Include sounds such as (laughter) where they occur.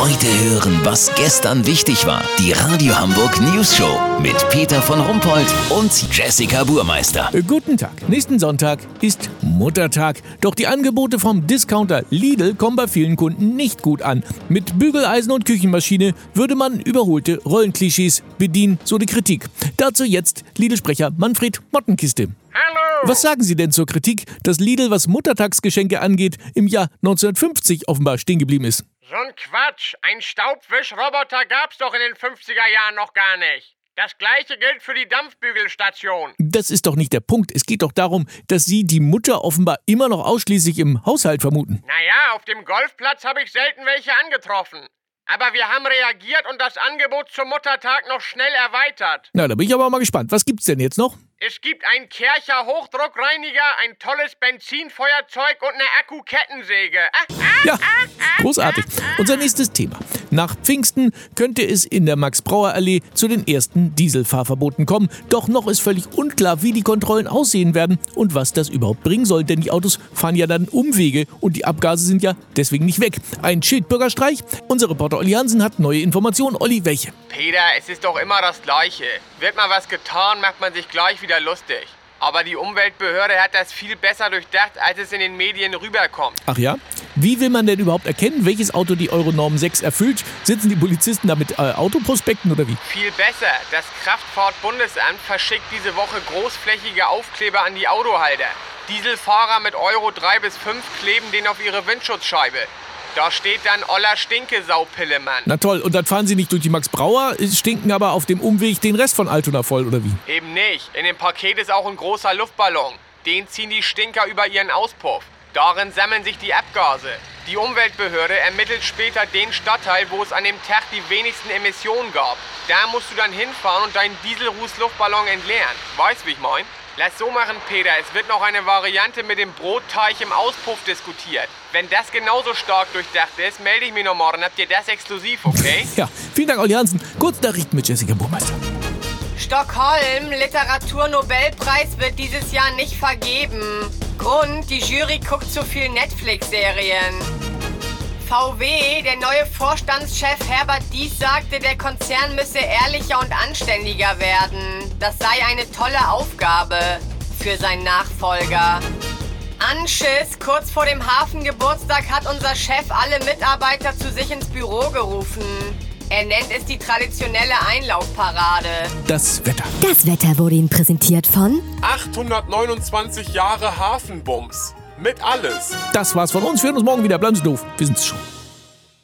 Heute hören, was gestern wichtig war. Die Radio Hamburg News Show mit Peter von Rumpold und Jessica Burmeister. Guten Tag. Nächsten Sonntag ist Muttertag. Doch die Angebote vom Discounter Lidl kommen bei vielen Kunden nicht gut an. Mit Bügeleisen und Küchenmaschine würde man überholte Rollenklischees bedienen, so die Kritik. Dazu jetzt Lidl-Sprecher Manfred Mottenkiste. Hallo! Was sagen Sie denn zur Kritik, dass Lidl, was Muttertagsgeschenke angeht, im Jahr 1950 offenbar stehen geblieben ist? So ein Quatsch. Ein Staubwischroboter gab's doch in den 50er Jahren noch gar nicht. Das gleiche gilt für die Dampfbügelstation. Das ist doch nicht der Punkt. Es geht doch darum, dass Sie die Mutter offenbar immer noch ausschließlich im Haushalt vermuten. Naja, auf dem Golfplatz habe ich selten welche angetroffen. Aber wir haben reagiert und das Angebot zum Muttertag noch schnell erweitert. Na, da bin ich aber mal gespannt. Was gibt's denn jetzt noch? Es gibt einen Kercher Hochdruckreiniger, ein tolles Benzinfeuerzeug und eine Akkukettensäge. Ah, ah, Ja, großartig. Unser nächstes Thema. Nach Pfingsten könnte es in der Max-Brauer-Allee zu den ersten Dieselfahrverboten kommen. Doch noch ist völlig unklar, wie die Kontrollen aussehen werden und was das überhaupt bringen soll. Denn die Autos fahren ja dann Umwege und die Abgase sind ja deswegen nicht weg. Ein Schildbürgerstreich? Unser Reporter Olli Hansen hat neue Informationen. Olli, welche? Peter, es ist doch immer das Gleiche. Wird mal was getan, macht man sich gleich wieder lustig. Aber die Umweltbehörde hat das viel besser durchdacht, als es in den Medien rüberkommt. Ach ja? Wie will man denn überhaupt erkennen, welches Auto die Euronorm 6 erfüllt? Sitzen die Polizisten da mit äh, Autoprospekten oder wie? Viel besser. Das Kraftfahrtbundesamt verschickt diese Woche großflächige Aufkleber an die Autohalter. Dieselfahrer mit Euro 3 bis 5 kleben den auf ihre Windschutzscheibe. Da steht dann Oller Stinkesaupillemann. Na toll, und dann fahren sie nicht durch die Max-Brauer, stinken aber auf dem Umweg den Rest von Altona voll, oder wie? Eben nicht. In dem Paket ist auch ein großer Luftballon. Den ziehen die Stinker über ihren Auspuff. Darin sammeln sich die Abgase. Die Umweltbehörde ermittelt später den Stadtteil, wo es an dem Tag die wenigsten Emissionen gab. Da musst du dann hinfahren und deinen Dieselruß-Luftballon entleeren. Weißt, wie ich mein? Lass so machen, Peter. Es wird noch eine Variante mit dem Brotteich im Auspuff diskutiert. Wenn das genauso stark durchdacht ist, melde ich mich noch morgen. Habt ihr das exklusiv, okay? (laughs) Ja, vielen Dank, Olli Hansen. Kurznachrichten mit Jessica Burmeister. Stockholm, Literaturnobelpreis wird dieses Jahr nicht vergeben. Grund, die Jury guckt zu viel Netflix-Serien. VW, der neue Vorstandschef Herbert Dies sagte, der Konzern müsse ehrlicher und anständiger werden. Das sei eine tolle Aufgabe für seinen Nachfolger. Anschiss, kurz vor dem Hafengeburtstag hat unser Chef alle Mitarbeiter zu sich ins Büro gerufen. Er nennt es die traditionelle Einlaufparade. Das Wetter. Das Wetter wurde Ihnen präsentiert von 829 Jahre Hafenbums. Mit alles. Das war's von uns. Wir hören uns morgen wieder. Bleiben Sie doof. Wir sind's schon.